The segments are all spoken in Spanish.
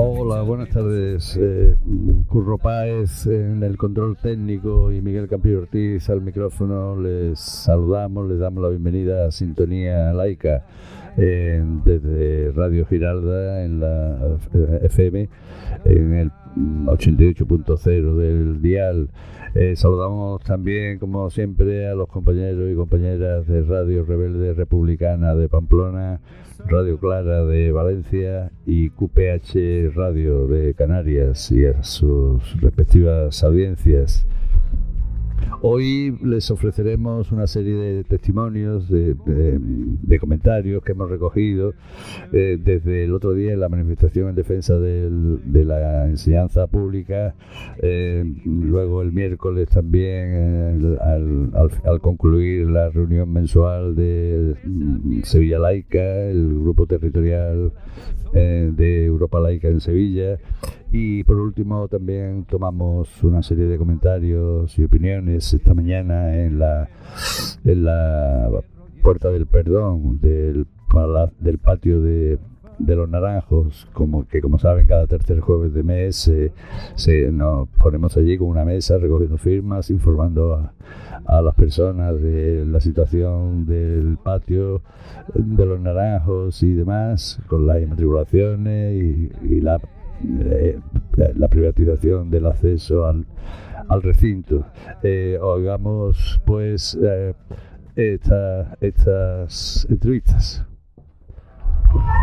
Hola, buenas tardes. Eh, Curro Páez en el control técnico y Miguel Campillo Ortiz al micrófono. Les saludamos, les damos la bienvenida a Sintonía Laica eh, desde Radio Giralda en la eh, FM en el 88.0 del dial. Eh, saludamos también, como siempre, a los compañeros y compañeras de Radio Rebelde Republicana de Pamplona, Radio Clara de Valencia y QPH Radio de Canarias y a sus respectivas audiencias. Hoy les ofreceremos una serie de testimonios, de, comentarios que hemos recogido eh, desde el otro día en la manifestación en defensa de la enseñanza pública, eh, luego el miércoles también eh, al, concluir la reunión mensual de mm, Sevilla Laica, el grupo territorial de Europa Laica en Sevilla. Y por último también tomamos una serie de comentarios y opiniones esta mañana en la, en la Puerta del Perdón del, del patio de, de los naranjos, como que como saben cada tercer jueves de mes se, nos ponemos allí con una mesa recogiendo firmas, informando a, a, las personas de la situación del patio de los naranjos y demás, con las inmatriculaciones y, y la eh, la privatización del acceso al, recinto. Eh, pues eh, estas entrevistas.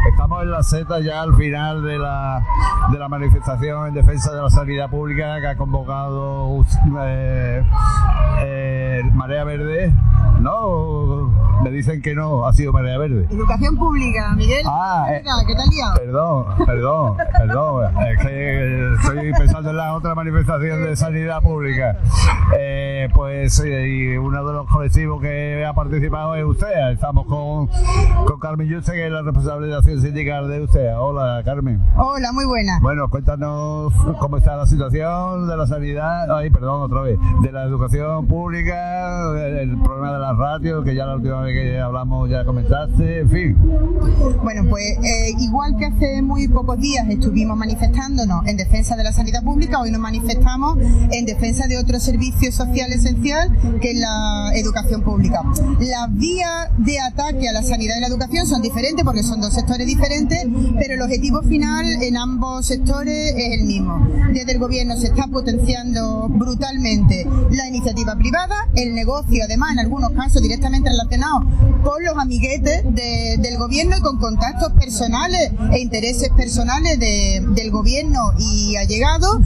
Estamos en la Z ya al final de la, de la manifestación en defensa de la sanidad pública que ha convocado eh, Marea Verde, ¿no? Me dicen que no, ha sido Marea Verde. Educación pública, Miguel. Ah, eh, ¿qué tal día? Perdón, perdón, perdón. Es que estoy pensando en la otra manifestación de sanidad pública. Eh, pues y uno de los colectivos que ha participado es usted. Estamos con, con Carmen Yuste, que es la responsable de acción sindical de usted. Hola, Carmen. Hola, muy buena. Bueno, cuéntanos cómo está la situación de la sanidad, ay, perdón, otra vez, de la educación pública, el, problema de las radios, que ya la última vez que hablamos ya comentaste, en fin. Bueno, pues eh, igual que hace muy pocos días estuvimos manifestándonos en defensa de la sanidad pública, hoy nos manifestamos en defensa de otro servicio social esencial que es la educación pública. Las vías de ataque a la sanidad y la educación son diferentes porque son dos sectores diferentes, pero el objetivo final en ambos sectores es el mismo. Desde el gobierno se está potenciando brutalmente la iniciativa privada, el negocio además en algunos casos directamente relacionado con los amiguetes del gobierno y con contactos personales e intereses personales del gobierno y allegados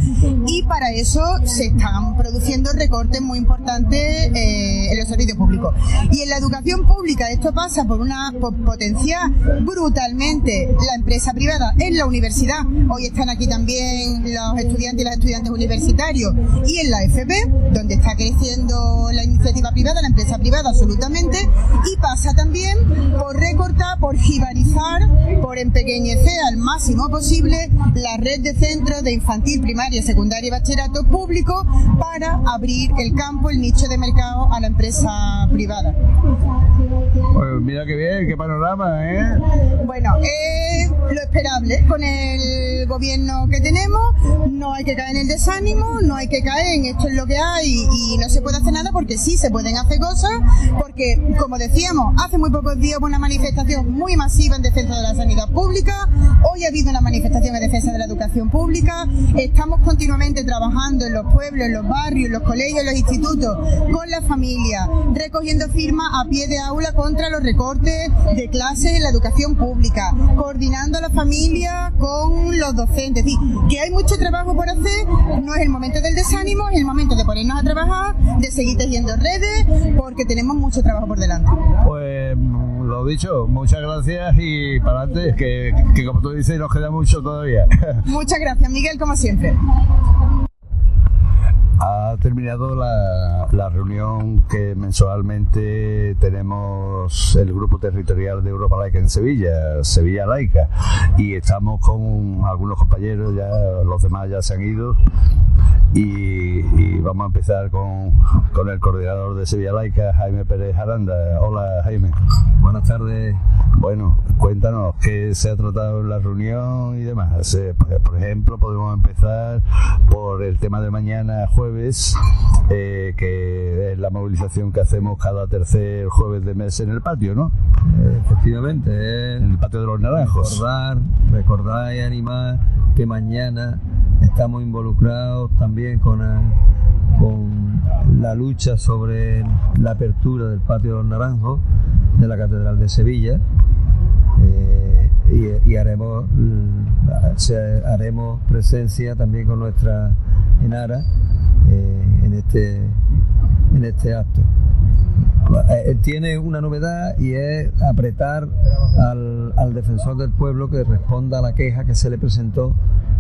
y para eso se están produciendo recortes muy importantes eh, en los servicios públicos. Y en la educación pública esto pasa por una potencia brutalmente la empresa privada en la universidad. Hoy están aquí también los estudiantes y las estudiantes universitarios y en la FP, donde está creciendo la iniciativa privada, la empresa privada absolutamente, y pasa también por recortar, por jibarizar, por empequeñecer al máximo posible la red de centros de infantil, primaria, secundaria y bachillerato público para abrir el campo, el nicho de mercado a la empresa privada. Pues mira qué bien, qué panorama, ¿eh? Bueno, es lo esperable con el gobierno que tenemos. No hay que caer en el desánimo, no hay que caer en esto es lo que hay y no se puede hacer nada porque sí se pueden hacer cosas. Porque, como decíamos, hace muy pocos días hubo una manifestación muy masiva en defensa de la sanidad pública. Hoy ha habido una manifestación en defensa de la educación pública. Estamos continuamente trabajando en los pueblos, en los barrios, en los colegios, en los institutos, con la familia, recogiendo firmas a pie de aula contra los recortes de clases en la educación pública, coordinando a la familia con los docentes. Es que hay mucho trabajo por hacer, no es el momento del desánimo, es el momento de ponernos a trabajar, de seguir tejiendo redes, porque tenemos mucho trabajo por delante. Pues lo dicho, muchas gracias y para adelante, que, que como tú dices nos queda mucho todavía. Muchas gracias, Miguel, como siempre. Ha terminado la, la, reunión que mensualmente tenemos el grupo territorial de Europa Laica en Sevilla, Sevilla Laica, y estamos con algunos compañeros, ya los demás ya se han ido, y, y vamos a empezar con, con, el coordinador de Sevilla Laica, Jaime Pérez Aranda. Hola Jaime. Buenas tardes. Bueno, cuéntanos qué se ha tratado en la reunión y demás. Pues, por ejemplo, podemos empezar por el tema de mañana jueves, eh, que es la movilización que hacemos cada tercer jueves de mes en el patio, ¿no? Efectivamente, en el patio de los naranjos. Recordar, recordar y animar que mañana estamos involucrados también con, con la lucha sobre la apertura del patio de los naranjos de la Catedral de Sevilla. Eh, y, y, haremos, haremos presencia también con nuestra Enara eh, en, este, en este acto. Eh, tiene una novedad y es apretar al, al, defensor del pueblo que responda a la queja que se le presentó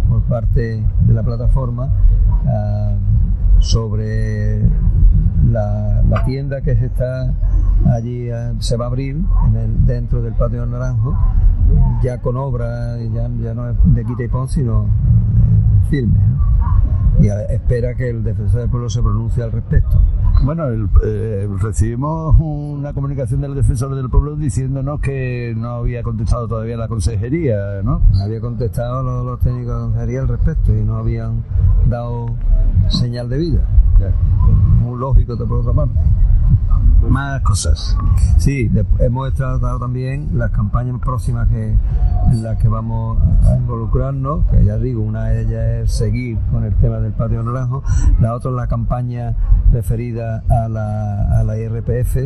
por parte de la plataforma uh, sobre la, la, tienda que se está allí uh, se va a abrir dentro del patio Naranjo ya con obra ya, ya no es de quita y pon sino eh, firme. Y espera que el defensor del pueblo se pronuncie al respecto bueno, el, eh, recibimos una comunicación del defensor del pueblo diciéndonos que no había contestado todavía la consejería, ¿no? Había contestado los, los técnicos de la consejería al respecto y no habían dado señal de vida. Ya. Muy lógico por otra parte. Más cosas. Sí, hemos tratado también las campañas próximas que, en las que vamos a involucrarnos, que ya digo, una de ellas es seguir con el tema del patio naranjo, la otra es la campaña referida a la, a la IRPF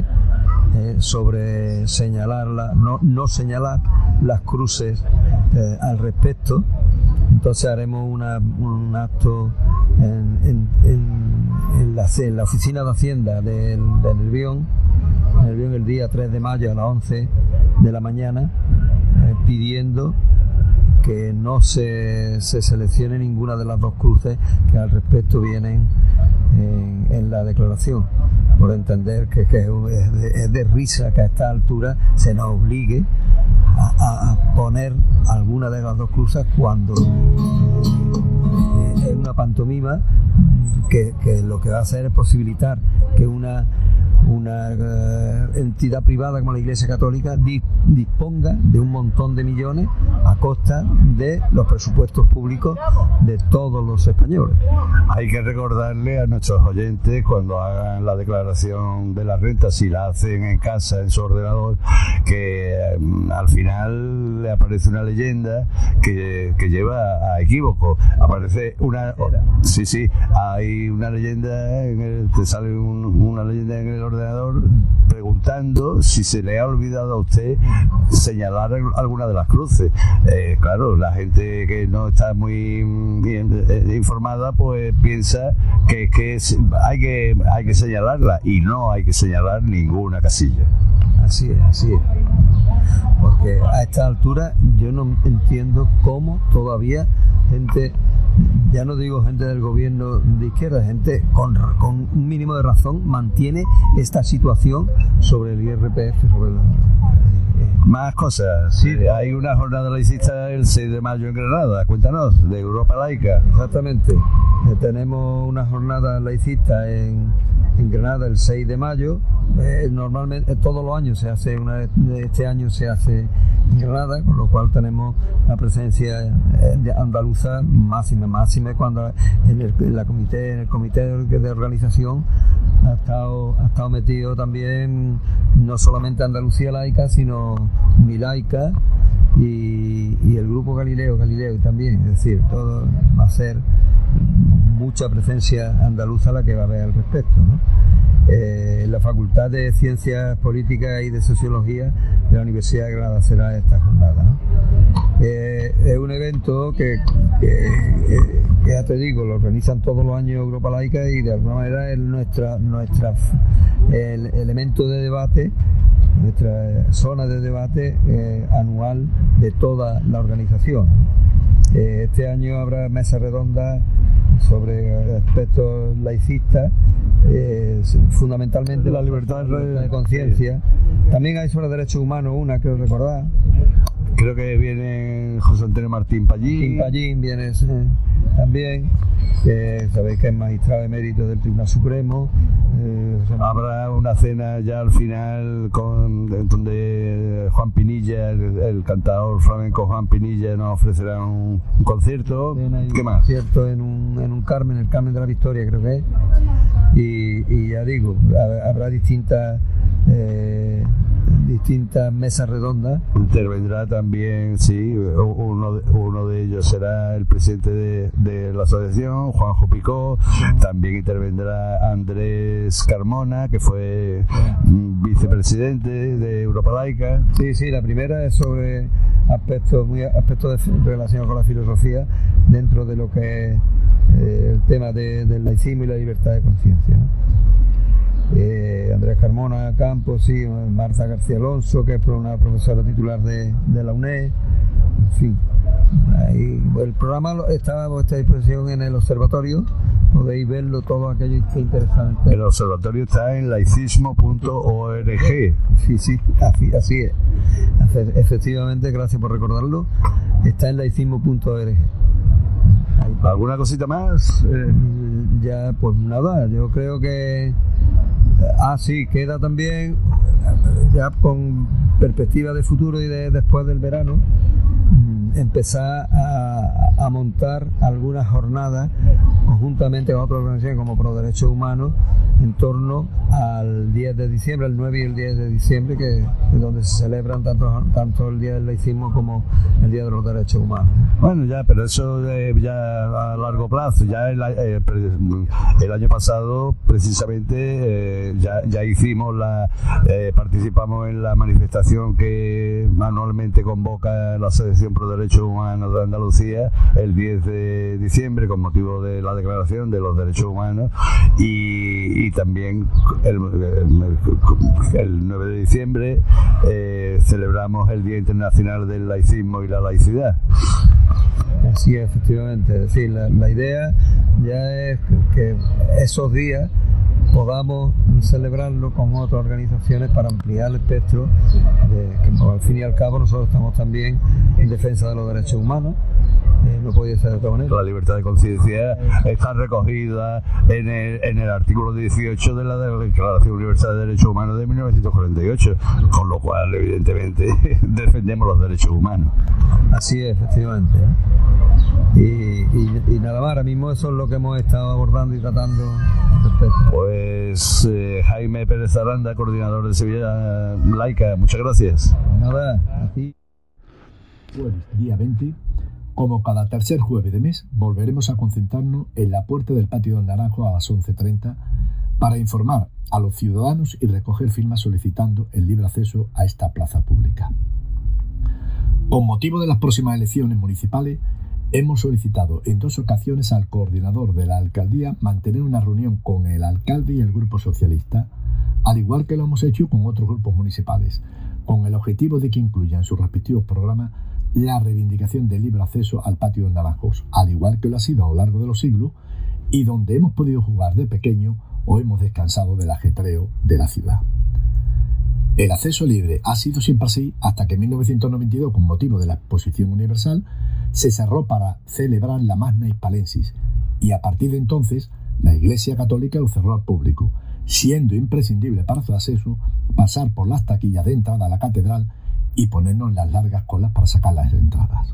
eh, sobre señalarla, no, no señalar las cruces eh, al respecto. Entonces haremos una, un acto en, en, la, oficina de Hacienda del, del El día 3 de mayo a las 11 de la mañana, eh, pidiendo que no se, se, seleccione ninguna de las dos cruces que al respecto vienen en, la declaración, por entender que, es, de, risa que a esta altura se nos obligue a, poner alguna de las dos cruces cuando eh, es una pantomima que, lo que va a hacer es posibilitar que una una uh, entidad privada como la Iglesia Católica di, disponga de un montón de millones a costa de los presupuestos públicos de todos los españoles. Hay que recordarle a nuestros oyentes cuando hagan la declaración de la renta, si la hacen en casa, en su ordenador, que um, al final le aparece una leyenda que, que lleva a equívoco. Aparece una... Sí, sí, hay una leyenda, en el, te sale un, una leyenda en el ordenador preguntando si se le ha olvidado a usted señalar alguna de las cruces. Eh, claro, la gente que no está muy bien eh, informada pues piensa que, que es, hay que hay que señalarla y no hay que señalar ninguna casilla. Así es, así es. Porque a esta altura yo no entiendo cómo todavía gente ya no digo gente del gobierno de izquierda, gente con, con, un mínimo de razón mantiene esta situación sobre el IRPF, sobre la, eh, más cosas. Sí. Eh, hay una jornada laicista el 6 de mayo en Granada, cuéntanos, de Europa Laica. Exactamente. Eh, tenemos una jornada laicista en, en Granada el 6 de mayo. Eh, normalmente todos los años se hace una este año se hace en Granada, con lo cual tenemos la presencia de andaluza máxima, máxima cuando en el, la comité, en el comité de organización ha estado, ha estado metido también no solamente Andalucía laica, sino Milaica y, y el grupo Galileo, Galileo también, es decir, todo va a ser mucha presencia andaluza la que va a haber al respecto. Eh, la Facultad de Ciencias Políticas y de Sociología de la Universidad de Granada será esta jornada. Eh, es un evento que, ya te digo, lo organizan todos los años Europa Laica y de alguna manera es nuestra, nuestra el elemento de debate nuestra zona de debate eh, anual de toda la organización. Este año habrá mesa redonda sobre aspectos laicistas, eh, fundamentalmente la libertad de conciencia. También hay sobre derechos humanos una, creo recordar. Creo que viene José Antonio Martín Pallín. Pallín viene también, que sabéis que es magistrado mérito del Tribunal Supremo. Eh, Habrá una cena ya al final con donde Juan Pinilla, el, cantador flamenco Juan Pinilla, nos ofrecerá un, concierto. ¿Qué más? Concierto en un, en un Carmen, el Carmen de la Victoria creo que es. Y, ya digo, habrá distintas... Eh, distintas mesas redondas. Intervendrá también, sí, uno de, uno de ellos será el presidente de, la asociación, Juanjo Picó, también intervendrá Andrés Carmona, que fue vicepresidente de Europa Laica. Sí, sí, la primera es sobre aspectos muy aspectos relacionados con la filosofía dentro de lo que es eh, el tema del laicismo y la libertad de conciencia. Eh, Andrés Carmona Campos, sí, Marta García Alonso, que es una profesora titular de, la UNED, en fin. el programa está a vuestra disposición en el observatorio, podéis verlo todo aquello que es interesante. El observatorio está en laicismo.org. Sí, sí, así, es. Efectivamente, gracias por recordarlo, está en laicismo.org. ¿Alguna cosita más? Eh, ya, pues nada, yo creo que Ah, sí, queda también, ya con perspectiva de futuro y de después del verano, empezar a, montar algunas jornadas conjuntamente con otras organizaciones como Pro Derechos Humanos en torno al 10 de diciembre, el 9 y el 10 de diciembre, que es donde se celebran tanto, tanto el Día del Laicismo como el Día de los Derechos Humanos. Bueno, ya, pero eso ya a largo plazo. Ya el, eh, el año pasado, precisamente, eh, ya, ya, hicimos la, eh, participamos en la manifestación que anualmente convoca la Asociación Pro Derechos Humanos de Andalucía el 10 de diciembre con motivo de la Declaración de los Derechos Humanos y, también el, 9 de diciembre celebramos el Día Internacional del Laicismo y la Laicidad. Sí, efectivamente. Sí, la, la idea ya es que esos días podamos celebrarlo con otras organizaciones para ampliar el espectro de que al fin y al cabo nosotros estamos también en defensa de los derechos humanos eh, no podía ser de otra manera. La libertad de conciencia está recogida en el, en el artículo 18 de la Declaración Universal de Derechos Humanos de 1948, con lo cual evidentemente defendemos los derechos humanos. Así es, efectivamente. Y, nada más, ahora mismo eso es lo que hemos estado abordando y tratando. Pues eh, Jaime Pérez Aranda, coordinador de Sevilla Laica, muchas gracias. Nada, a ti. día 20 como cada tercer jueves de mes, volveremos a concentrarnos en la puerta del patio del Naranjo a las 11.30 para informar a los ciudadanos y recoger firmas solicitando el libre acceso a esta plaza pública. Con motivo de las próximas elecciones municipales, hemos solicitado en dos ocasiones al coordinador de la alcaldía mantener una reunión con el alcalde y el grupo socialista, al igual que lo hemos hecho con otros grupos municipales, con el objetivo de que incluyan sus respectivos programas la reivindicación del libre acceso al patio de Naranjos, al igual que lo ha sido a lo largo de los siglos, y donde hemos podido jugar de pequeño o hemos descansado del ajetreo de la ciudad. El acceso libre ha sido siempre así hasta que en 1992, con motivo de la Exposición Universal, se cerró para celebrar la Magna Hispalensis y a partir de entonces la Iglesia Católica lo cerró al público siendo imprescindible para su acceso pasar por las taquillas de entrada a la catedral y ponernos las largas colas para sacar las entradas.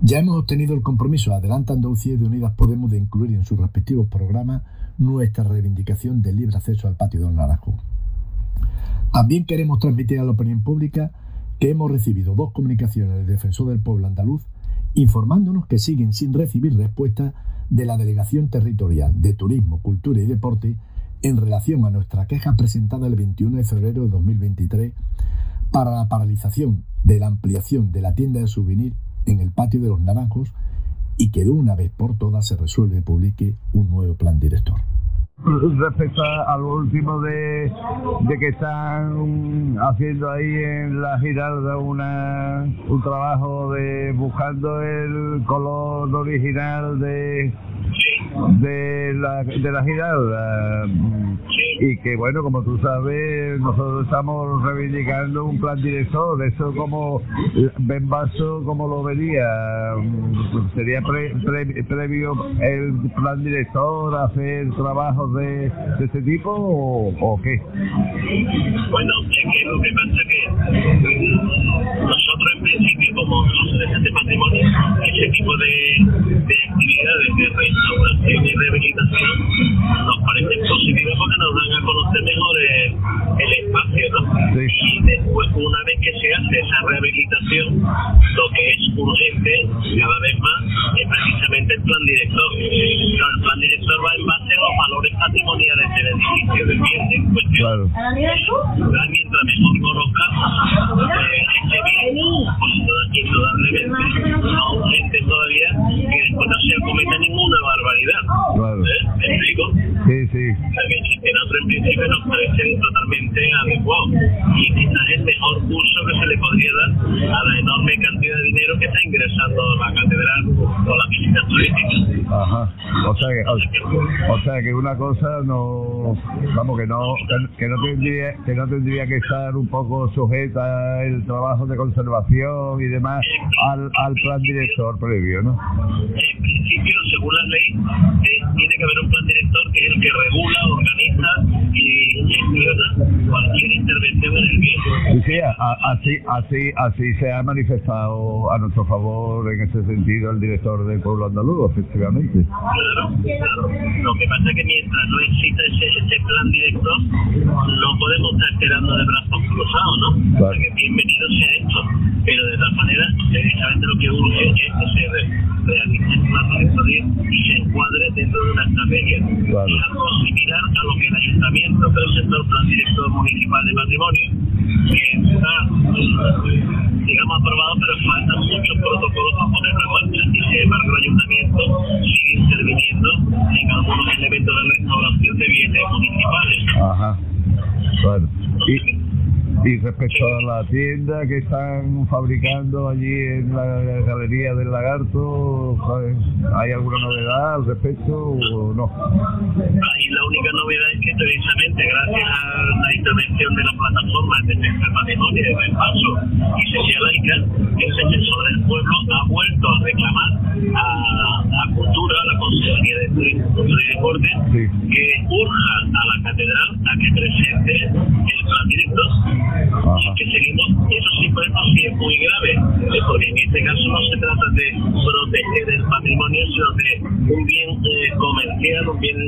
Ya hemos obtenido el compromiso de Adelante Andalucía y de Unidas Podemos de incluir en sus respectivos programas nuestra reivindicación del libre acceso al patio del Naranjo. También queremos transmitir a la opinión pública que hemos recibido dos comunicaciones del defensor del pueblo andaluz informándonos que siguen sin recibir respuesta de la Delegación Territorial de Turismo, Cultura y Deporte en relación a nuestra queja presentada el 21 de febrero de 2023 para la paralización de la ampliación de la tienda de souvenir en el patio de los Naranjos y que de una vez por todas se resuelve y publique un nuevo plan director. Respecto a, lo último de, de, que están haciendo ahí en la Giralda una, un trabajo de buscando el color original de, de la, de la Giralda y que bueno como tú sabes nosotros estamos reivindicando un plan director eso como Ben Basso como lo vería sería previo el plan director hacer trabajos de, de este tipo o, qué bueno es que lo que pasa es que nosotros en principio como los de patrimonio ese tipo de, una cosa no, vamos que no, que no tendría, que no tendría que estar un poco sujeta el trabajo de conservación y demás al, plan director previo, ¿no? En principio, según la ley, eh, tiene que haber un así, así, así se ha manifestado a nuestro favor en ese sentido el director del pueblo andaluz, efectivamente. Claro, claro. Lo que pasa es que mientras no exista ese, ese plan director, no podemos estar esperando de brazos cruzados, ¿no? Claro. Bienvenido sea esto, pero de todas maneras, precisamente lo que urge es que se realice el plan director y se encuadre dentro de una estrategia. Claro. Es algo similar a lo que el ayuntamiento presentó el plan director municipal de patrimonio, que está, digamos, aprobado, pero faltan muchos protocolos para ponerlo en marcha. Y sin embargo, el ayuntamiento sigue interviniendo en algunos elementos de restauración de bienes municipales. Ajá. Bueno. Y, y respecto a la tienda que están fabricando allí en la Galería del Lagarto, ¿sabes? ¿hay alguna novedad al respecto o no? Ahí la única novedad es que precisamente gracias a la intervención de la plataforma de defensa del patrimonio del paso y Cecilia Laica, el defensor del pueblo ha vuelto a reclamar a la cultura, a la Consejería de Turismo, Cultura y Deporte, Sí. que urja a la catedral a que presente el plan director Ajá. que seguimos, eso sí, por ejemplo, sí es muy grave, eh, porque en este caso no se trata de proteger el patrimonio, sino de un bien eh, comercial, un bien,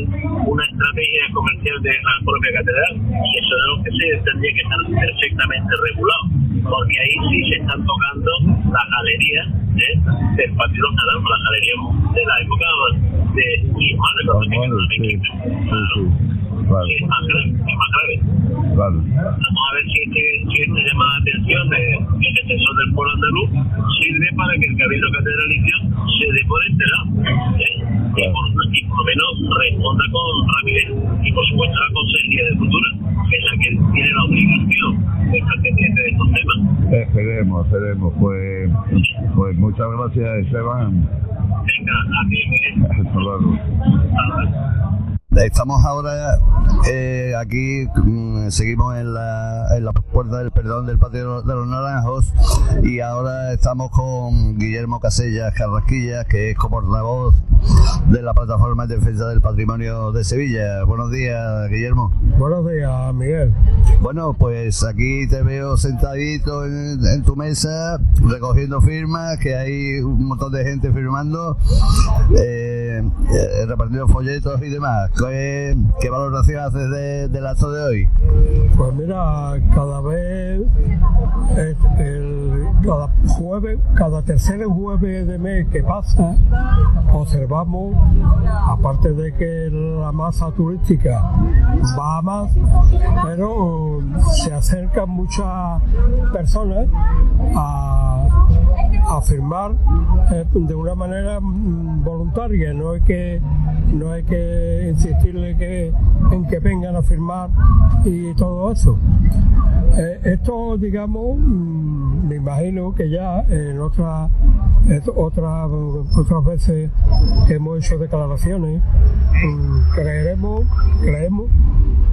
una estrategia comercial de la propia catedral, y eso es algo que se tendría que estar perfectamente regulado, porque ahí sí se están tocando las galerías ¿eh? del Partido Naranjo, las galerías de la época de Guzmán, de sí, Claro. sí. Es más grave, es más grave. claro. Vamos a ver si este, si este llamada de atención del defensor del pueblo andaluz sirve para que el Cabildo Catedralicio se dé por enterado ¿eh? y, por, y por lo menos responda con rapidez. Y por supuesto la Consejería de Cultura, que es la que tiene la obligación de estar pendiente de estos temas. Esperemos, esperemos. Pues, pues muchas gracias, Esteban. Venga, a ti. Hasta luego. Estamos ahora eh, aquí, mm, seguimos en la, en la puerta del perdón del patio de los Naranjos y ahora estamos con Guillermo Casellas Carrasquilla, que es como portavoz de la plataforma de defensa del patrimonio de Sevilla. Buenos días, Guillermo. Buenos días, Miguel. Bueno, pues aquí te veo sentadito en, tu mesa recogiendo firmas, que hay un montón de gente firmando, eh, eh repartiendo folletos y demás. ¿Qué, valoración haces del acto de hoy? Pues mira, cada vez, cada jueves, cada tercer jueves de mes que pasa, observamos, aparte de que la masa turística va más, pero se acercan muchas personas a, a firmar eh, de una manera mm, voluntaria, no hay que, no hay que insistirle que, en que vengan a firmar y todo eso. Eh, esto, digamos, mm, me imagino que ya en otras otra, otras veces hemos hecho declaraciones, mm, creeremos, creemos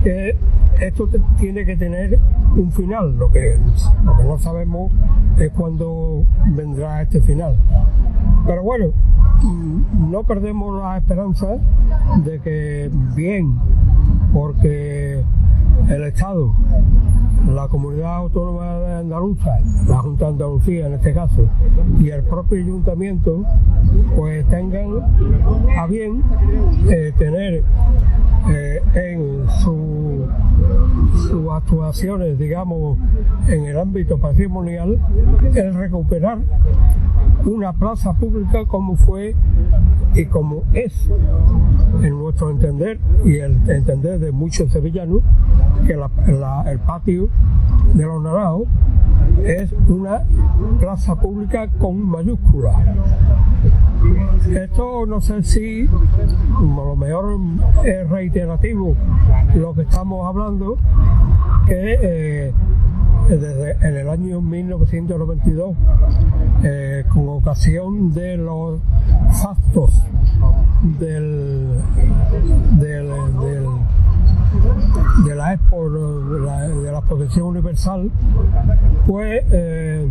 que esto tiene que tener un final, lo que, lo que no sabemos es cuándo vendrá este final. Pero bueno, no perdemos la esperanza de que bien, porque el Estado, la comunidad autónoma de Andaluza, la Junta de Andalucía en este caso, y el propio ayuntamiento, pues tengan a bien eh, tener eh, en sus actuaciones, digamos, en el ámbito patrimonial, el recuperar una plaza pública como fue y como es, en nuestro entender y el entender de muchos sevillanos, que el patio de los Naranjos es una plaza pública con mayúscula. Esto no sé si a lo mejor es reiterativo lo que estamos hablando, que eh, desde en el año 1992, eh, con ocasión de los factos del, del, de la Expo de de la Exposición Universal, pues eh,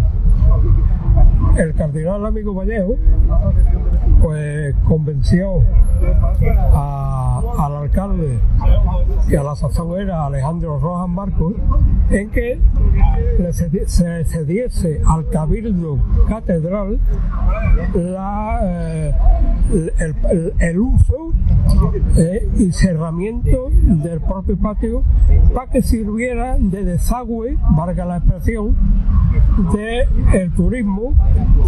el cardenal amigo Vallejo pues convenció al alcalde que a la sazón era Alejandro Rojas Marcos en que se cediese al cabildo catedral eh, el, uso eh, y cerramiento del propio patio para que sirviera de desagüe, valga la expresión, del el turismo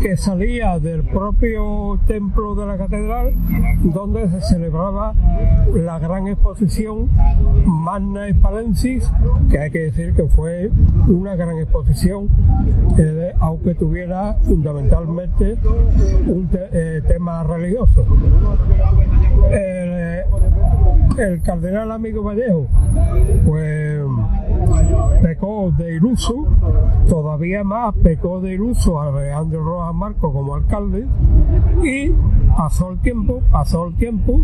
que salía del propio templo de la catedral donde se celebraba la gran exposición Magna Spalensis, que hay que decir que fue una gran exposición, eh, aunque tuviera fundamentalmente un eh, tema religioso. El, el cardenal amigo Vallejo, pues pecó de iluso, todavía más pecó de iluso a Alejandro Rojas Marco como alcalde y pasó el tiempo, pasó el tiempo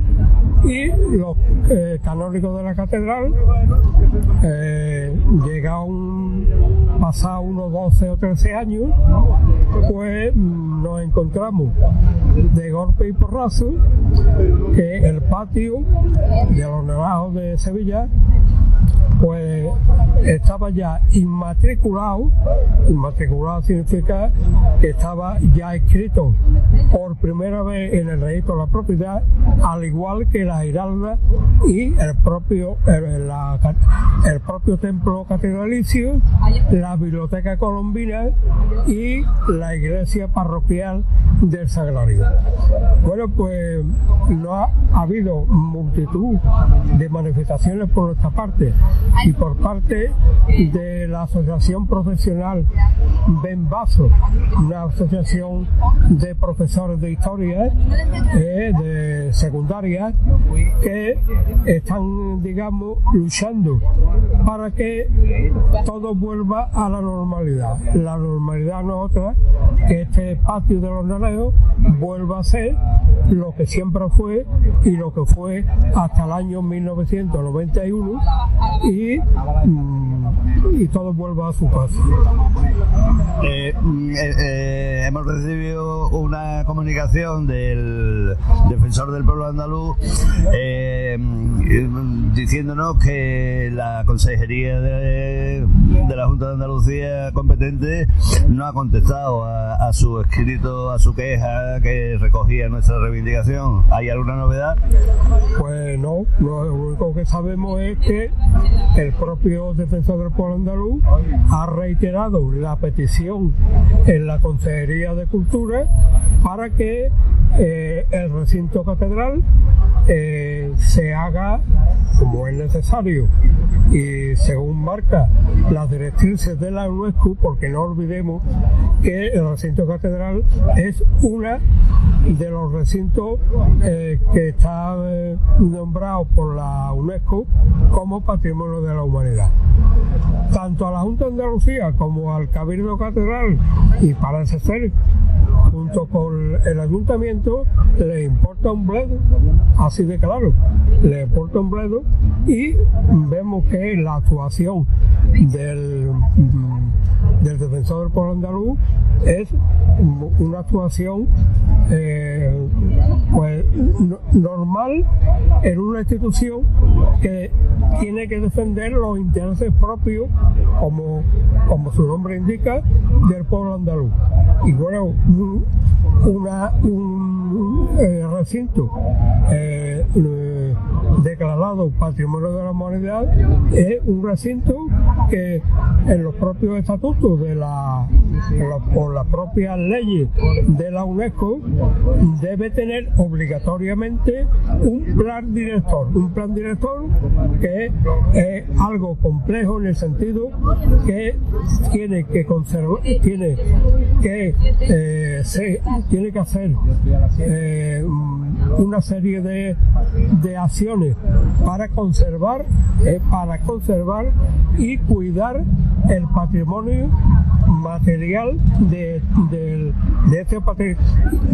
y los eh, canónicos de la catedral eh, llega un pasado unos 12 o 13 años pues nos encontramos de golpe y porrazo que el patio de los naranjos de Sevilla pues estaba ya inmatriculado, inmatriculado significa que estaba ya escrito por primera vez en el registro de la propiedad, al igual que la Giralda y el propio, el, propio templo catedralicio, la biblioteca colombina y la iglesia parroquial del Sagrario. Bueno, pues no ha, habido multitud de manifestaciones por nuestra parte y por parte de la Asociación Profesional Benvaso, una asociación de profesores de historia eh, de secundaria que están, digamos, luchando para que todo vuelva a la normalidad. La normalidad no otra que este patio de los naranjos vuelva a ser lo que siempre fue y lo que fue hasta el año 1991 y, mm, y todo vuelva a su paso. Eh, mm, eh, eh, hemos recibido una comunicación del defensor del pueblo andaluz mm, diciéndonos que la Consejería de, de la Junta de Andalucía competente no ha contestado a, su escrito, a su queja que recogía nuestra reivindicación. ¿Hay alguna novedad? Pues no, lo único que sabemos es que el propio defensor del pueblo andaluz ha reiterado la petición en la Consejería de Cultura para que eh, el recinto catedral eh, se haga como es necesario y según marca las directrices de la UNESCO, porque no olvidemos que el recinto catedral es una de los recintos eh, que está eh, nombrado por la UNESCO como Patrimonio de la Humanidad. Tanto a la Junta de Andalucía como al Cabildo Catedral y parece ser junto con el ayuntamiento le importa un bledo, así de claro, le importa un bledo y vemos que la actuación del, defensor del pueblo andaluz es una actuación eh, pues no- normal en una institución que tiene que defender los intereses propios como, como su nombre indica del pueblo andaluz. Y bueno un, eh, recinto eh, declarado Patrimonio de la Humanidad es un recinto que en los propios estatutos de la por la- por las propias leyes de la UNESCO debe tener obligatoriamente un plan director, un plan director que es algo complejo en el sentido que tiene que conservar, tiene que eh, se- tiene que hacer eh, una serie de, de acciones para conservar, eh, para conservar y cuidar el patrimonio material de, del- de este,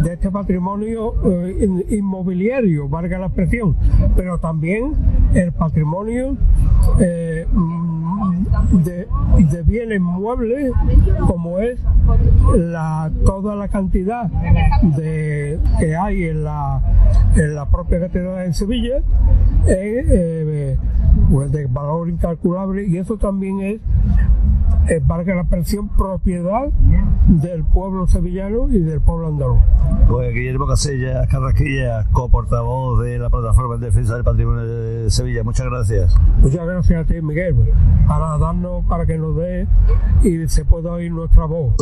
de este patrimonio eh, in- inmobiliario, valga la expresión, pero también el patrimonio eh, mm, de, de bienes muebles como es toda la cantidad de, que hay en la, en la propia catedral en Sevilla eh, pues de valor incalculable y eso también es eh, valga la expresión propiedad del pueblo sevillano y del pueblo andaluz. Pues Guillermo Casellas Carrasquilla, coportavoz de la plataforma en defensa del patrimonio de Sevilla. Muchas gracias. Muchas gracias a ti, Miguel, para darnos, para que nos dé y se pueda oír nuestra voz.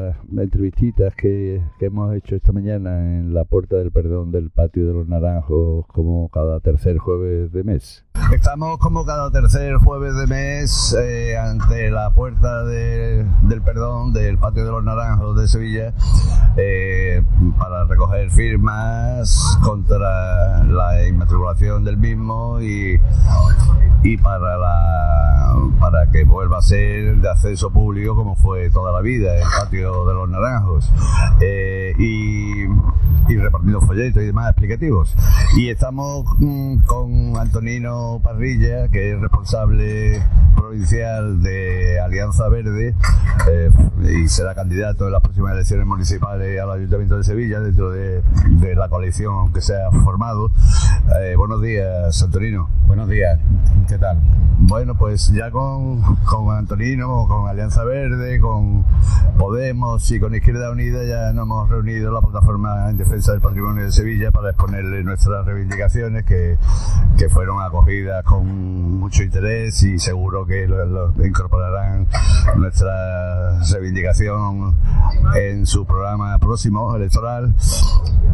Las entrevistitas que, que, hemos hecho esta mañana en la Puerta del Perdón del Patio de los Naranjos, como cada tercer jueves de mes. Estamos como cada tercer jueves de mes eh, ante la Puerta de, del Perdón del Patio de los Naranjos de Sevilla eh, para recoger firmas contra la inmatriculación del mismo y, y para, la, para que vuelva a ser de acceso público como fue toda la vida, el patio de los naranjos. Eh, y, y, repartiendo folletos y demás explicativos. Y estamos mm, con Antonino Parrilla, que es responsable provincial de Alianza Verde eh, y será candidato en las próximas elecciones municipales al Ayuntamiento de Sevilla dentro de, de la coalición que se ha formado. Eh, buenos días, Antonino. Buenos días, ¿qué tal? Bueno, pues ya con, con Antonino, con Alianza Verde, con Podemos y con Izquierda Unida ya nos hemos reunido la plataforma en defensa del patrimonio de Sevilla para exponerle nuestras reivindicaciones que, que fueron acogidas con mucho interés y seguro que lo, lo incorporarán nuestra reivindicación en su programa próximo electoral.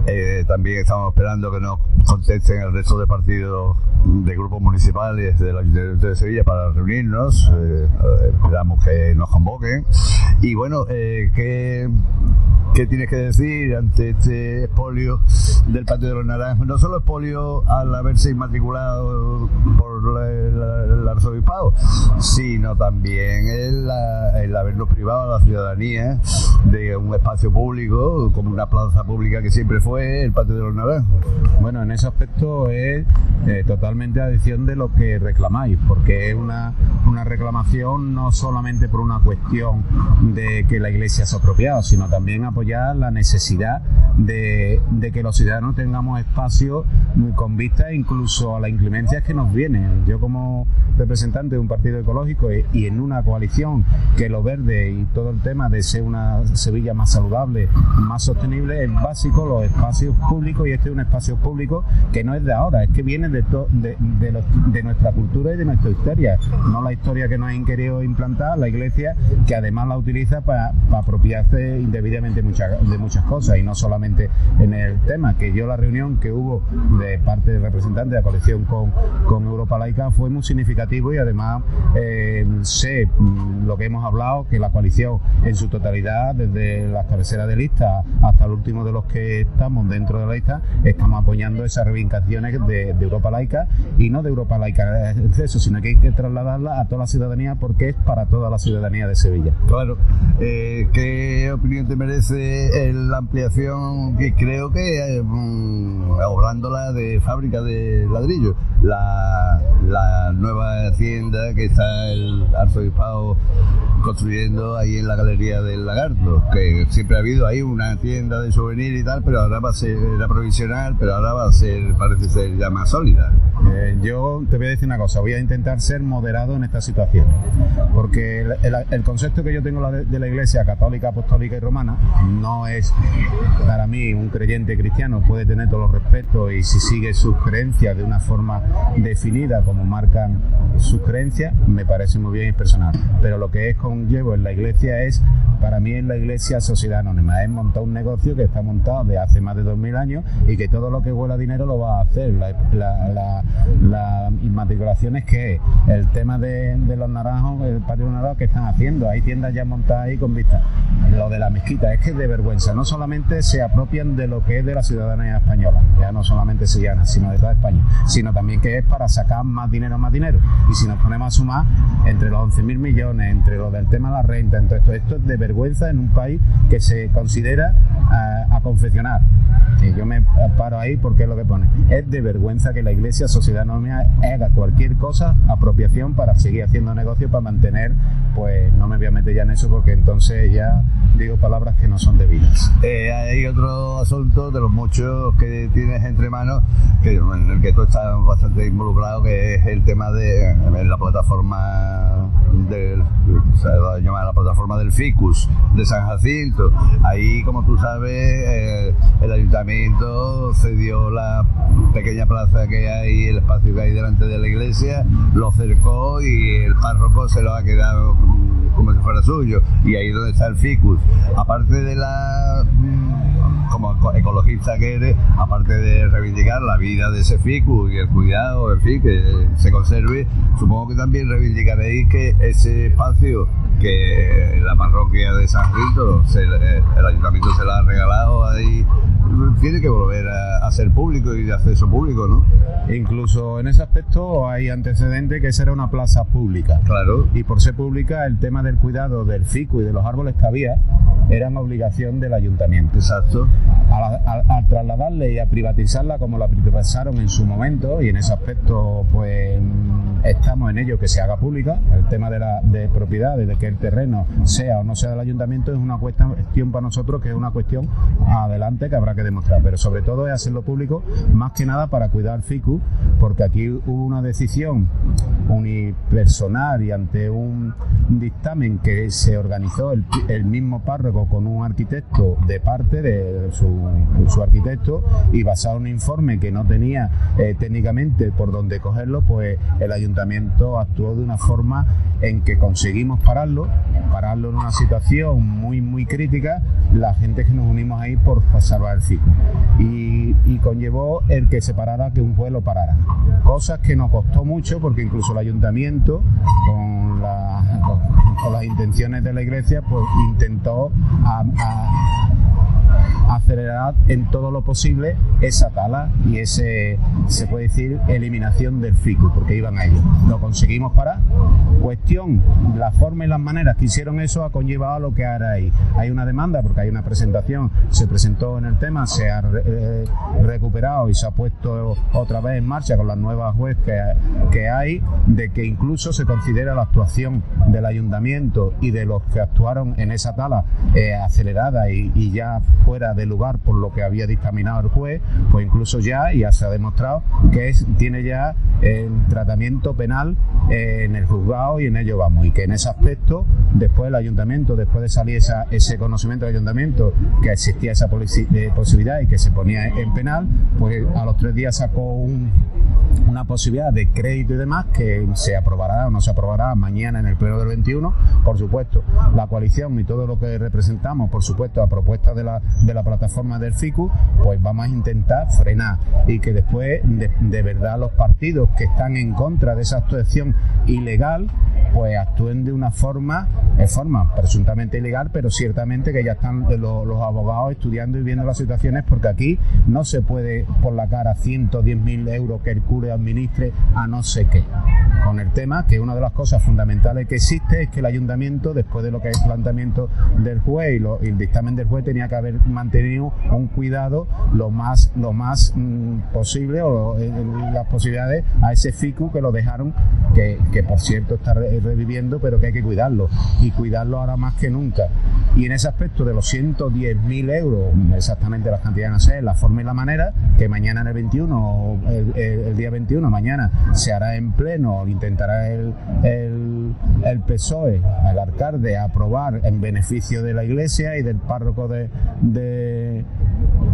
Eh, también estamos esperando que nos contesten el resto de partidos de grupos municipales del Ayuntamiento de Sevilla para reunirnos. Eh, esperamos que nos convoquen. Y bueno, eh, ¿qué, ¿qué, tienes que decir ante este expolio del Patio de los Naranjos? No solo expolio al haberse inmatriculado por el, el arzobispado, sino también el, el, habernos privado a la ciudadanía de un espacio público, como una plaza pública que siempre fue el Patio de los Naranjos. Bueno, en ese aspecto es eh, totalmente adición de lo que reclamáis, porque es una, una reclamación no solamente por una cuestión de que la Iglesia se ha apropiado, sino también apoyar la necesidad de, de que los ciudadanos tengamos espacio con vista incluso a las inclemencias que nos vienen. Yo como representante de un partido ecológico y, en una coalición que lo verde y todo el tema de ser una Sevilla más saludable, más sostenible, es básico los espacios públicos y este es un espacio público que no es de ahora, es que viene de, to, de, de, de nuestra cultura y de nuestra historia, no la historia que nos han querido implantar la Iglesia, que además la utiliza para pa apropiarse indebidamente de muchas cosas y no solamente en el tema, que yo la reunión que hubo de parte del representante de la coalición con Europa Laica fue muy significativo y además eh, sé lo que hemos hablado, que la coalición en su totalidad, desde las cabeceras de lista hasta el último de los que estamos dentro de la lista, estamos apoyando esas reivindicaciones de, Europa Laica y no de Europa Laica en exceso, sino que hay que trasladarla a toda la ciudadanía porque es para toda la ciudadanía de Sevilla. Claro. Eh, ¿Qué opinión te merece la ampliación que creo que, eh, obrándola de fábrica de ladrillo, la, la nueva tienda que está el arzobispado construyendo ahí en la galería del Lagarto, que siempre ha habido ahí una tienda de souvenir y tal, pero ahora va a ser, era provisional, pero ahora va a ser, parece ser ya más sólida. Eh, yo te voy a decir una cosa, voy a intentar ser moderado en esta situación, porque el, el, el concepto que yo tengo de la Iglesia católica, apostólica y romana no es para mí un creyente cristiano, puede tener todos los respetos y si sigue sus creencias de una forma definida como marcan sus creencias, me parece muy bien y personal, pero lo que es conllevo en la Iglesia es, para mí en la Iglesia sociedad anónima, es montar un negocio que está montado de hace más de 2000 años y que todo lo que huela dinero lo va a hacer, la, la, la inmatriculaciones que el tema de, los naranjos, el patio naranjos que están haciendo, hay tiendas ya montadas ahí con vista. Lo de la mezquita es que es de vergüenza, no solamente se apropian de lo que es de la ciudadanía española, ya no solamente sevillana, sino de toda España, sino también que es para sacar más dinero, más dinero. Y si nos ponemos a sumar entre los 11 mil millones, entre lo del tema de la renta, entre esto, esto es de vergüenza en un país que se considera a, a confeccionar. Y yo me paro ahí porque es lo que pone. Es de vergüenza que la iglesia sociedad anónima haga cualquier cosa, apropiación para seguir haciendo negocio, para mantener, pues no me voy a meter ya en eso porque entonces ya digo palabras que no son debidas. Eh, hay otro asunto de los muchos que tienes entre manos, que, en el que tú estás bastante involucrado, que es el tema de la plataforma del, se la plataforma del FICUS de San Jacinto. Ahí, como tú sabes, eh, el ayuntamiento cedió la pequeña plaza que hay, el espacio que hay delante de la iglesia, lo cercó y el párroco se lo ha quedado como si fuera suyo, y ahí es donde está el ficus. Aparte de la como eco- ecologista que eres, aparte de reivindicar la vida de ese ficus y el cuidado, en fin, que se conserve, supongo que también reivindicaréis que ese espacio que la parroquia de San Rito, se- el ayuntamiento se la ha regalado ahí, tiene que volver a, a ser público y de acceso público, ¿no? Incluso en ese aspecto hay antecedente que esa era una plaza pública. Claro. Y por ser pública, el tema del cuidado del fico y de los árboles que había eran obligación del ayuntamiento. Exacto. Al, trasladarle y a privatizarla como la privatizaron en su momento, y en ese aspecto, pues mm, estamos en ello que se haga pública. El tema de la de propiedad, de que el terreno sea o no sea del ayuntamiento, es una cuestión para nosotros que es una cuestión adelante que habrá que demostrar. Pero sobre todo es hacerlo público, más que nada para cuidar FICU, porque aquí hubo una decisión unipersonal y ante un dictamen que se organizó el, mismo párroco con un arquitecto de parte de su, su arquitecto y basado en un informe que no tenía eh, técnicamente por dónde cogerlo, pues el ayuntamiento actuó de una forma en que conseguimos pararlo, pararlo en una situación muy muy crítica, la gente que nos unimos ahí por salvar el ciclo. Y, conllevó el que se parara, que un juez parara. Cosas que nos costó mucho porque incluso el ayuntamiento, con, la- con- con las intenciones de la iglesia, pues intentó a- acelerar en todo lo posible esa tala y ese, se puede decir, eliminación del FICU, porque iban a ello. Lo conseguimos parar. Cuestión, la forma y las maneras que hicieron eso ha conllevado a lo que ahora hay. Hay una demanda porque hay una presentación, se presentó en el tema, se ha eh, recuperado y se ha puesto otra vez en marcha con las nuevas webs que, hay, de que incluso se considera la actuación del ayuntamiento y de los que actuaron en esa tala eh, acelerada y ya fuera de lugar por lo que había dictaminado el juez, pues incluso ya, ya se ha demostrado que es, tiene ya el tratamiento penal eh, en el juzgado y en ello vamos. Y que en ese aspecto, después el ayuntamiento, después de salir esa- ese conocimiento del ayuntamiento que existía esa eh, posibilidad y que se ponía en penal, pues a los tres días sacó un, una posibilidad de crédito y demás que se aprobará o no se aprobará mañana en el pleno del 21. Por supuesto, la coalición y todo lo que representamos, por supuesto, a propuesta de la, de la plataforma del FICU, pues vamos a intentar frenar y que después de, verdad los partidos que están en contra de esa actuación ilegal, pues actúen de una forma, de forma presuntamente ilegal, pero ciertamente que ya están los, los abogados estudiando y viendo las situaciones, porque aquí no se puede por la cara 110 mil euros que el cure administre a no sé qué. Con el tema que una de las cosas fundamentales que existe es que el ayuntamiento, después de lo que es el planteamiento del juez y, lo- y el dictamen del juez, tenía que haber mantenido un cuidado lo más, lo más mm, posible o eh, las posibilidades a ese FICU que lo dejaron, que, por cierto está re- reviviendo, pero que hay que cuidarlo y cuidarlo ahora más que nunca. Y en ese aspecto de los 110.000 euros, exactamente las cantidades no sé, la forma y la manera, que mañana en el 21, o el, día 21, mañana se hará en pleno, intentará el, el, el PSOE, el alcalde, aprobar en beneficio de la iglesia y del párroco de,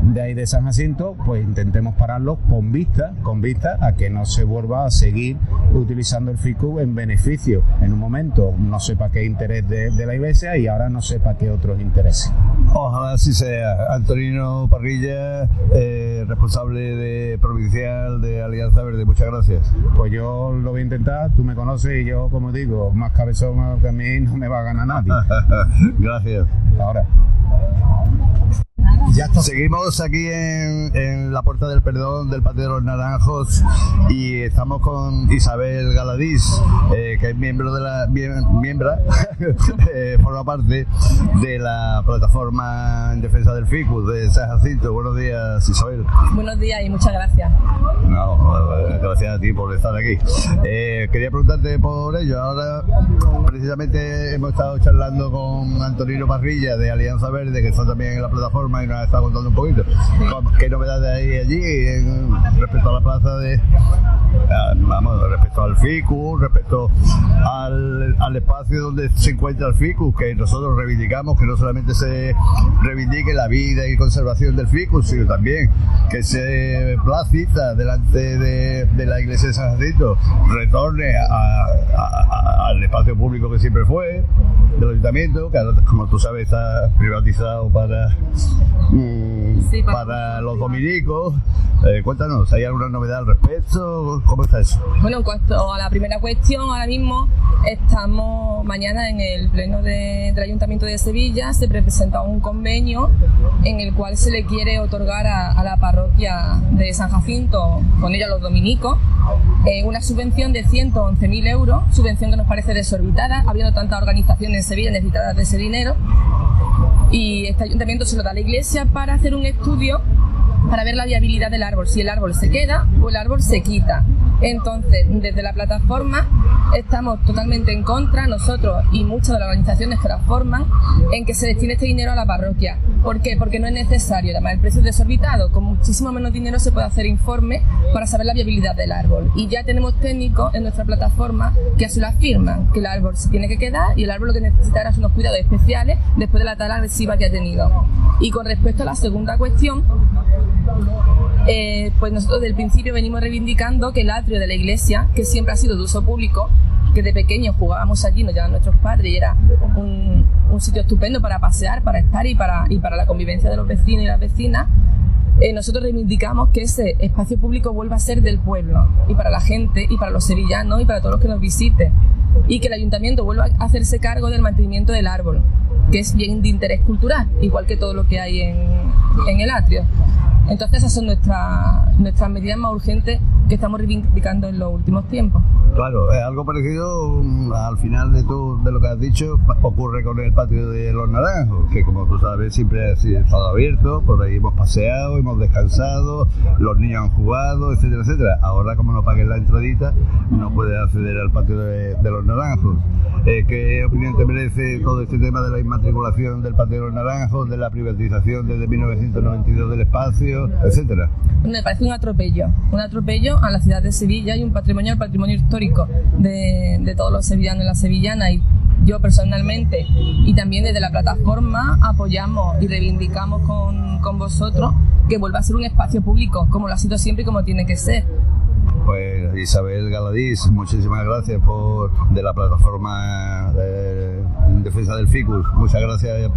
de ahí de San Jacinto, pues intentemos pararlo con vista, con vista a que no se vuelva a seguir utilizando el FICU en beneficio. En un momento no sepa qué interés de, de la iglesia y ahora no sepa qué otros intereses. Ojalá así sea. Antonino Parrilla, eh, responsable de provincial de Alianza Verde, muchas gracias. Pues yo lo voy a intentar, tú me conoces y yo, como digo, más cabezón que a mí no me va a ganar nadie. gracias. Ahora. Seguimos aquí en, en la Puerta del Perdón del Patio de los Naranjos y estamos con Isabel Galadís, eh, que es miembro de la miem- miembra, eh, forma parte de la plataforma en defensa del ficus de San Jacinto. Buenos días, Isabel. Buenos días y muchas gracias. No, eh, gracias a ti por estar aquí. Eh, quería preguntarte por ello. Ahora, precisamente, hemos estado charlando con Antonino Parrilla de Alianza Verde, que está también en la plataforma y nos nos estado contando un poquito. ¿Qué novedades hay allí en- respecto a la plaza de... ah, Vamos, respecto al FICU, respecto al, al espacio donde se encuentra el FICU, que nosotros reivindicamos que no solamente se reivindique la vida y conservación del FICU, sino también que se placita delante de, de la iglesia de San Jacinto retorne a- a- a- al espacio público que siempre fue, del ayuntamiento, que ahora, como tú sabes, está privatizado para, mm, Sí, para- para los dominicos. Eh, cuéntanos, ¿hay alguna novedad al respecto? ¿Cómo está eso? Bueno, en cuanto a la primera cuestión, ahora mismo estamos mañana en el pleno de- del Ayuntamiento de Sevilla, se presenta un convenio en el cual se le quiere otorgar a, la parroquia de San Jacinto, con ella los dominicos, eh, una subvención de 111.000 euros, subvención que nos parece desorbitada, habiendo tantas organizaciones en Sevilla necesitadas de ese dinero, y este ayuntamiento se lo da a la iglesia para hacer un estudio para ver la viabilidad del árbol, si el árbol se queda o el árbol se quita. Entonces, desde la plataforma estamos totalmente en contra, nosotros y muchas de las organizaciones que la forman, en que se destine este dinero a la parroquia. ¿Por qué? Porque no es necesario, además el precio es desorbitado, con muchísimo menos dinero se puede hacer informe para saber la viabilidad del árbol. Y ya tenemos técnicos en nuestra plataforma que así lo afirman, que el árbol se tiene que quedar y el árbol lo que necesitará son unos cuidados especiales después de la tala agresiva que ha tenido. Y con respecto a la segunda cuestión, eh, pues nosotros desde principio venimos reivindicando que el atrio de la iglesia, que siempre ha sido de uso público, que de pequeños jugábamos allí, nos llevaban nuestros padres y era un, un sitio estupendo para pasear, para estar y para, y para la convivencia de los vecinos y las vecinas, eh, nosotros reivindicamos que ese espacio público vuelva a ser del pueblo y para la gente y para los sevillanos y para todos los que nos visiten y que el ayuntamiento vuelva a hacerse cargo del mantenimiento del árbol, que es bien de interés cultural, igual que todo lo que hay en, en el atrio. Entonces esas son nuestras, nuestras medidas más urgentes que estamos reivindicando en los últimos tiempos. Claro, eh, algo parecido mm, al final de, tu, de lo que has dicho ocurre con el patio de los naranjos, que como tú sabes siempre ha estado abierto, por ahí hemos paseado, hemos descansado, los niños han jugado, etcétera, etcétera. Ahora como no paguen la entradita, no puedes acceder al patio de, de los naranjos. Eh, ¿Qué opinión te merece todo este tema de la inmatriculación del patio de los naranjos, de la privatización desde 1992 del espacio, etcétera? Me parece un atropello, un atropello a la ciudad de Sevilla y un patrimonio, el patrimonio histórico de, de todos los sevillanos y las sevillanas. Y yo personalmente y también desde la plataforma apoyamos y reivindicamos con, con vosotros que vuelva a ser un espacio público, como lo ha sido siempre y como tiene que ser. Pues Isabel Galadís, muchísimas gracias por de la plataforma de en defensa del ficus. Muchas gracias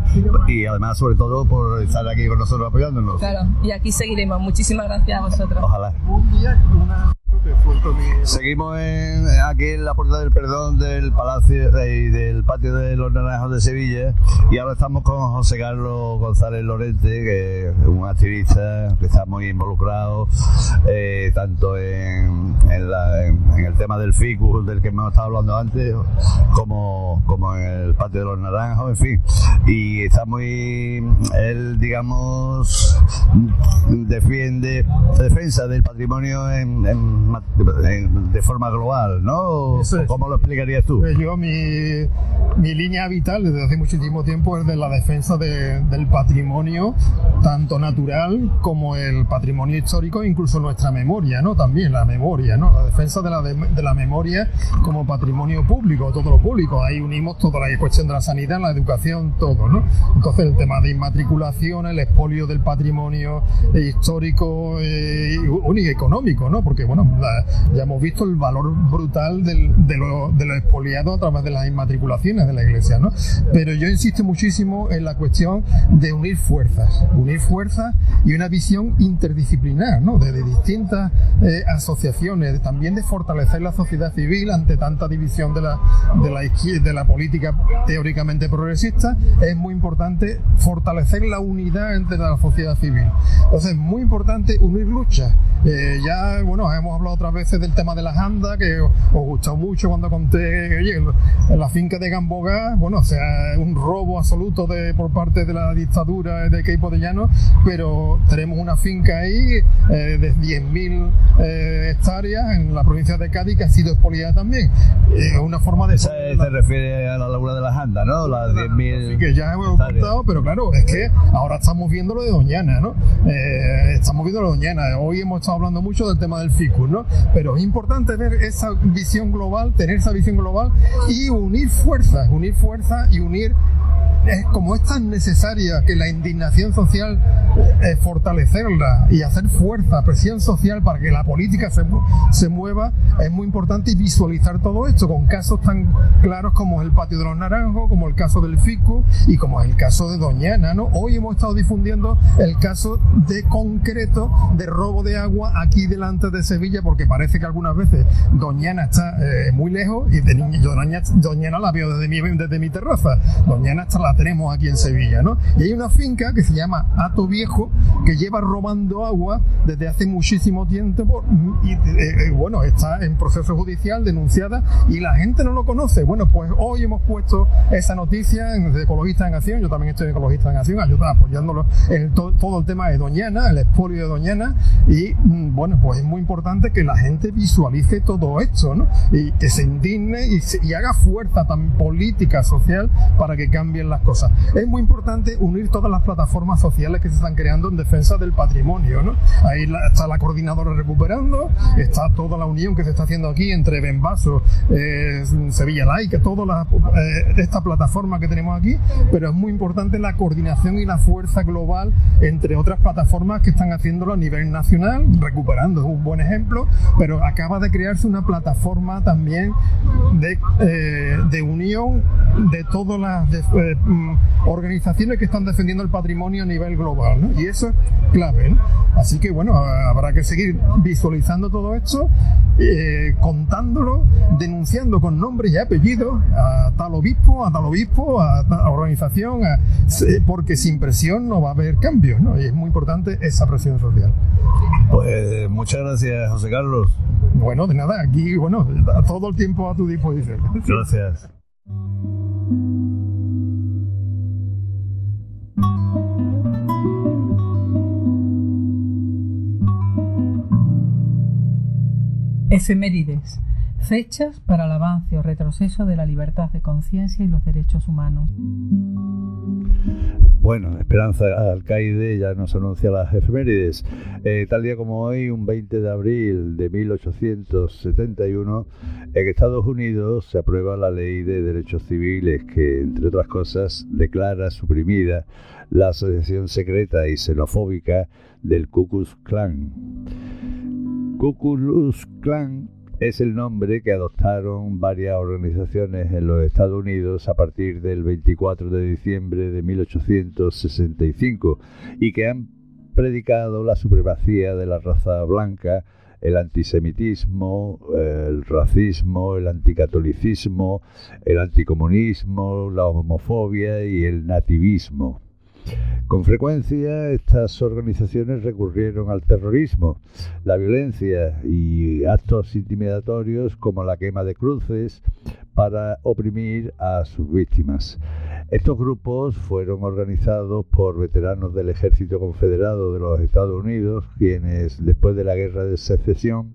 y además sobre todo por estar aquí con nosotros apoyándonos. Claro, y aquí seguiremos. Muchísimas gracias a vosotros. Ojalá. Seguimos en- aquí en la Puerta del Perdón del Palacio y del Patio de los Naranjos de Sevilla y ahora estamos con José Carlos González Lorente, que es un activista que está muy involucrado eh, tanto en, el tema del ficus del que hemos estado hablando antes como, como en el Patio de los Naranjos, en fin. Y está muy, él digamos, defiende defensa del patrimonio en- de forma global, ¿no? Es. ¿Cómo lo explicarías tú? Pues yo, mi, mi línea vital desde hace muchísimo tiempo es de la defensa de- del patrimonio, tanto natural como el patrimonio histórico, incluso nuestra memoria, ¿no? También la memoria, ¿no? La defensa de la, de, de la memoria como patrimonio público, todo lo público. Ahí unimos toda la cuestión de la sanidad, la educación, todo, ¿no? Entonces el tema de inmatriculación, el expolio del patrimonio histórico eh, y económico, ¿no? Porque, bueno, ya hemos visto el valor brutal de, lo, de expoliado a través de las inmatriculaciones de la iglesia, ¿no? Pero yo insisto muchísimo en la cuestión de unir fuerzas, unir fuerzas y una visión interdisciplinar, ¿no? De, de distintas eh, asociaciones, también de fortalecer la sociedad civil ante tanta división de la, política teóricamente progresista, es muy importante fortalecer la unidad entre la sociedad civil. Entonces, muy importante unir luchas. Eh, ya, bueno, hemos hablado otras veces del tema de las andas, que os, gustó mucho cuando conté, oye, en la finca de Gambogá, bueno, o sea, un robo absoluto de, por parte de la dictadura de Keipo de Llano, pero tenemos una finca ahí eh, de 10.000 eh, hectáreas en la provincia de Cádiz que ha sido expoliada también. Es una forma de... Esa se refiere a la laguna de las andas, ¿no? Las 10.000... que ya hemos contado, pero claro, es que ahora estamos viendo lo de Doñana, ¿no? Eh, estamos viendo lo de Doñana. Hoy hemos estado hablando mucho del tema del Pero es importante ver esa visión global, tener esa visión global y unir fuerzas, unir fuerzas y unir es como es tan necesaria que la indignación social fortalecerla y hacer fuerza, presión social para que la política se, se, mueva, es muy importante y visualizar todo esto con casos tan claros como el patio de los naranjos, como el caso del FICU y como el caso de Doñana, ¿no? Hoy hemos estado difundiendo el caso de concreto de robo de agua aquí delante de Sevilla porque parece que algunas veces Doñana está eh, muy lejos y Doñana, Doñana la veo desde mi, desde mi terraza. Doñana está la tenemos aquí en Sevilla, ¿no? Y hay una finca que se llama Ato Viejo que lleva robando agua desde hace muchísimo tiempo y eh, eh, bueno, está en proceso judicial denunciada y la gente no lo conoce. Bueno, pues hoy hemos puesto esa noticia en Ecologistas en Acción, yo también estoy en Ecologistas en Acción, ayuda apoyándolo en todo el tema de Doñana, el expolio de Doñana y mm, bueno, pues es muy importante que la gente visualice todo esto, ¿no? Y que se indigne y, y haga fuerza tan política, social para que cambien las cosas. Es muy importante unir todas las plataformas sociales que se están creando en defensa del patrimonio. ¿no? Ahí está la coordinadora recuperando, está toda la unión que se está haciendo aquí entre Benvaso, eh, Sevilla Like, toda la, eh, esta plataforma que tenemos aquí, pero es muy importante la coordinación y la fuerza global entre otras plataformas que están haciéndolo a nivel nacional, recuperando es un buen ejemplo, pero acaba de crearse una plataforma también de, eh, de unión de todas las Mm, organizaciones que están defendiendo el patrimonio a nivel global. Y eso es clave. Así que bueno, habrá que seguir visualizando todo esto, eh, contándolo, denunciando con nombre y apellido a tal obispo, a tal obispo, a tal organización, porque sin presión no va a haber cambios. Y es muy importante esa presión social. Pues muchas gracias, José Carlos. Bueno, de nada, aquí, bueno, todo el tiempo a tu disposición. Gracias. Efemérides. Fechas para el avance o retroceso de la libertad de conciencia y los derechos humanos. Bueno, Esperanza Alcaide ya nos anuncia las efemérides. Eh, tal día como hoy, un 20 de abril de 1871, en Estados Unidos se aprueba la Ley de Derechos Civiles que, entre otras cosas, declara suprimida la asociación secreta y xenofóbica del Ku Klux Klan. Ku Klux Klan es el nombre que adoptaron varias organizaciones en los Estados Unidos a partir del 24 de diciembre de 1865 y que han predicado la supremacía de la raza blanca, el antisemitismo, el racismo, el anticatolicismo, el anticomunismo, la homofobia y el nativismo. Con frecuencia estas organizaciones recurrieron al terrorismo, la violencia y actos intimidatorios como la quema de cruces para oprimir a sus víctimas. Estos grupos fueron organizados por veteranos del ejército confederado de los Estados Unidos, quienes después de la guerra de secesión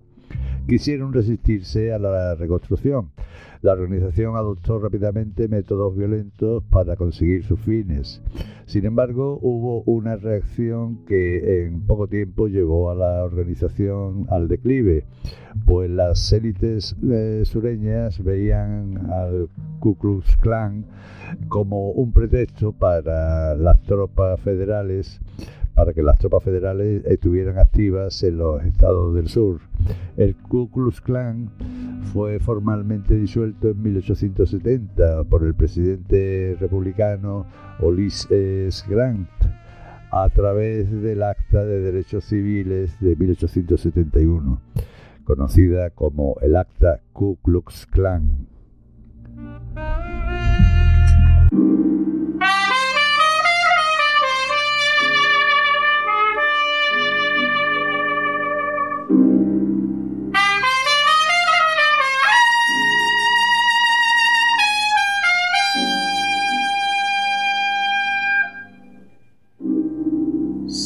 quisieron resistirse a la reconstrucción. La organización adoptó rápidamente métodos violentos para conseguir sus fines. Sin embargo, hubo una reacción que en poco tiempo llevó a la organización al declive, pues las élites eh, sureñas veían al Ku Klux Klan como un pretexto para las tropas federales para que las tropas federales estuvieran activas en los estados del sur. El Ku Klux Klan fue formalmente disuelto en 1870 por el presidente republicano Ulysses Grant a través del Acta de Derechos Civiles de 1871, conocida como el Acta Ku Klux Klan.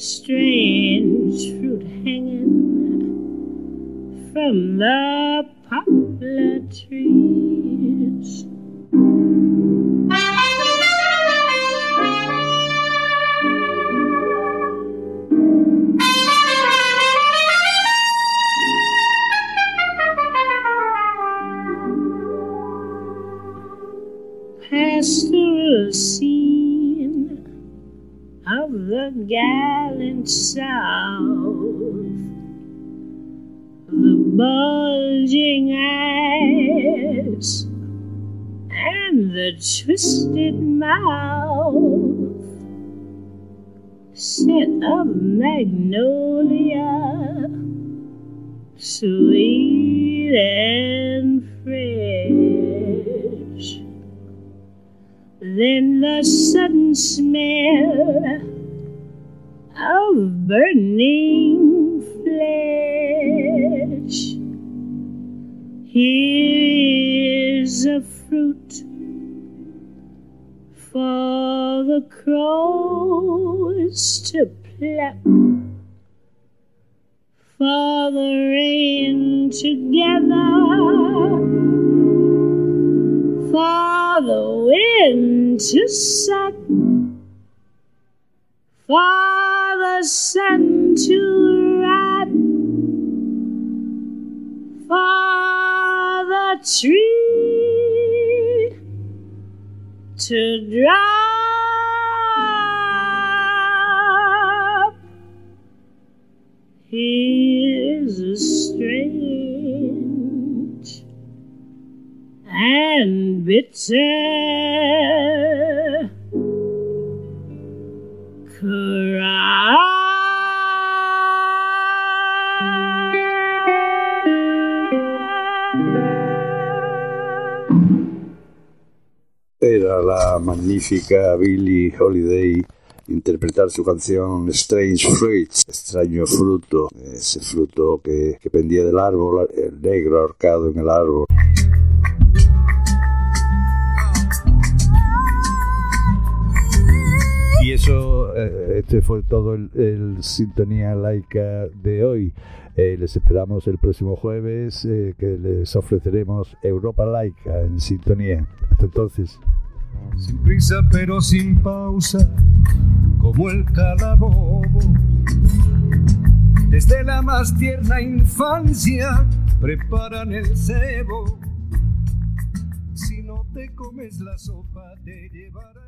Strange fruit hanging from the poplar trees. pastoral scene of the gallant South. The bulging eyes and the twisted mouth, scent of magnolia, sweet Then the sudden smell of burning flesh. Here's a fruit for the crows to pluck, for the rain together for the wind to set. Father sent to rat. Father tree to drop. He is a stranger. And bitter Era la magnífica Billie Holiday interpretar su canción Strange Fruits, extraño fruto, ese fruto que, que pendía del árbol, el negro ahorcado en el árbol. Eso, eh, este fue todo el, el Sintonía Laica de hoy. Eh, les esperamos el próximo jueves eh, que les ofreceremos Europa Laica en Sintonía. Hasta entonces. Sin prisa pero sin pausa, como el calabobo. Desde la más tierna infancia preparan el cebo. Si no te comes la sopa, te llevará el